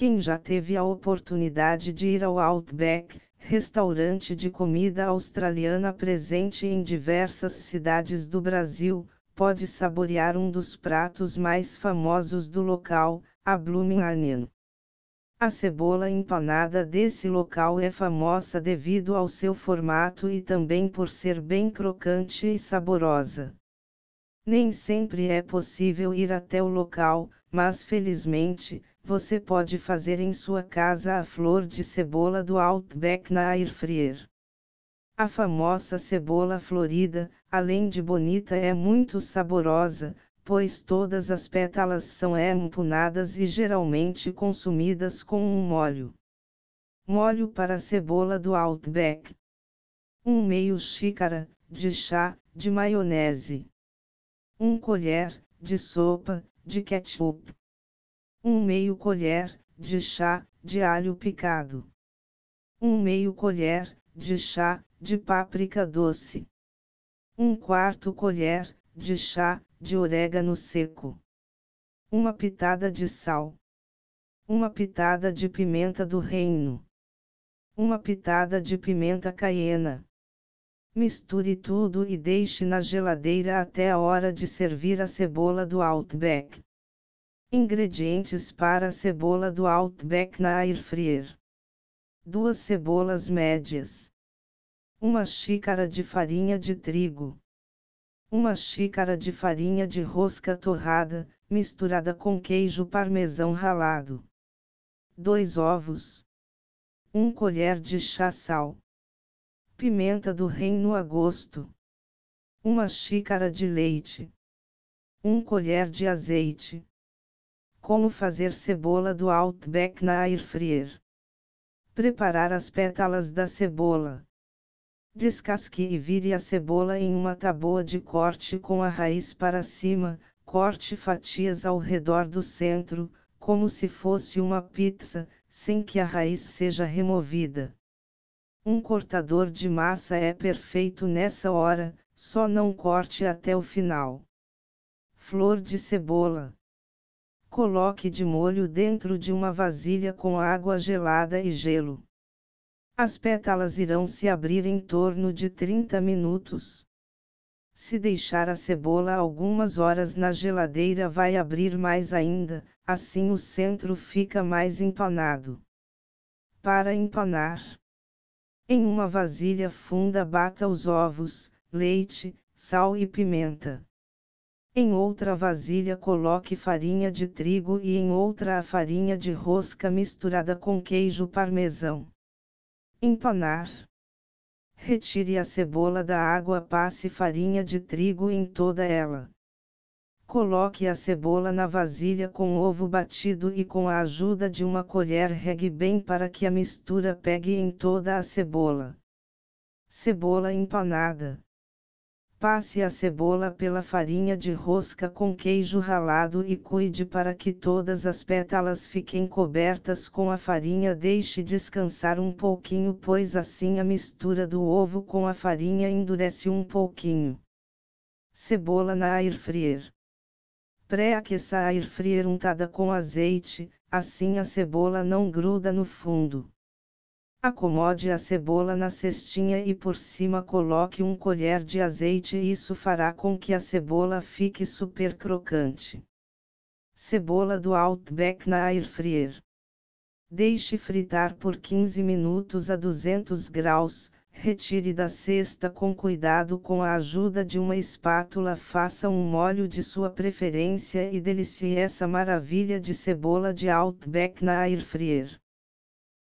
Quem já teve a oportunidade de ir ao Outback, restaurante de comida australiana presente em diversas cidades do Brasil, pode saborear um dos pratos mais famosos do local, a Blooming Onion. A cebola empanada desse local é famosa devido ao seu formato e também por ser bem crocante e saborosa. Nem sempre é possível ir até o local, mas felizmente, você pode fazer em sua casa a flor de cebola do Outback na Air Fryer. A famosa cebola florida, além de bonita, é muito saborosa, pois todas as pétalas são empunadas e geralmente consumidas com um molho. Molho para cebola do Outback. Um meio xícara, de chá, de maionese. Um colher, de sopa, de ketchup. Um meio colher, de chá, de alho picado. Um meio colher, de chá, de páprica doce. Um quarto colher, de chá, de orégano seco. Uma pitada de sal. Uma pitada de pimenta do reino. Uma pitada de pimenta caiena. Misture tudo e deixe na geladeira até a hora de servir a cebola do Outback. Ingredientes para a cebola do Outback na Air 2 cebolas médias, 1 xícara de farinha de trigo, uma xícara de farinha de rosca torrada, misturada com queijo parmesão ralado. 2 ovos. 1 colher de chá sal. Pimenta do reino a gosto. Uma xícara de leite. 1 colher de azeite. Como fazer cebola do Outback na air fryer. Preparar as pétalas da cebola. Descasque e vire a cebola em uma taboa de corte com a raiz para cima, corte fatias ao redor do centro, como se fosse uma pizza, sem que a raiz seja removida. Um cortador de massa é perfeito nessa hora, só não corte até o final. Flor de cebola. Coloque de molho dentro de uma vasilha com água gelada e gelo. As pétalas irão se abrir em torno de 30 minutos. Se deixar a cebola algumas horas na geladeira vai abrir mais ainda, assim o centro fica mais empanado. Para empanar. Em uma vasilha funda bata os ovos, leite, sal e pimenta. Em outra vasilha coloque farinha de trigo e em outra a farinha de rosca misturada com queijo parmesão. Empanar. Retire a cebola da água, passe farinha de trigo em toda ela. Coloque a cebola na vasilha com ovo batido e com a ajuda de uma colher regue bem para que a mistura pegue em toda a cebola. Cebola empanada. Passe a cebola pela farinha de rosca com queijo ralado e cuide para que todas as pétalas fiquem cobertas com a farinha. Deixe descansar um pouquinho, pois assim a mistura do ovo com a farinha endurece um pouquinho. Cebola na air fryer. Pré-aqueça a air fryer untada com azeite, assim a cebola não gruda no fundo. Acomode a cebola na cestinha e por cima coloque um colher de azeite isso fará com que a cebola fique super crocante. Cebola do Outback na air fryer. Deixe fritar por 15 minutos a 200 graus, retire da cesta com cuidado com a ajuda de uma espátula faça um molho de sua preferência e delicie essa maravilha de cebola de Outback na air fryer.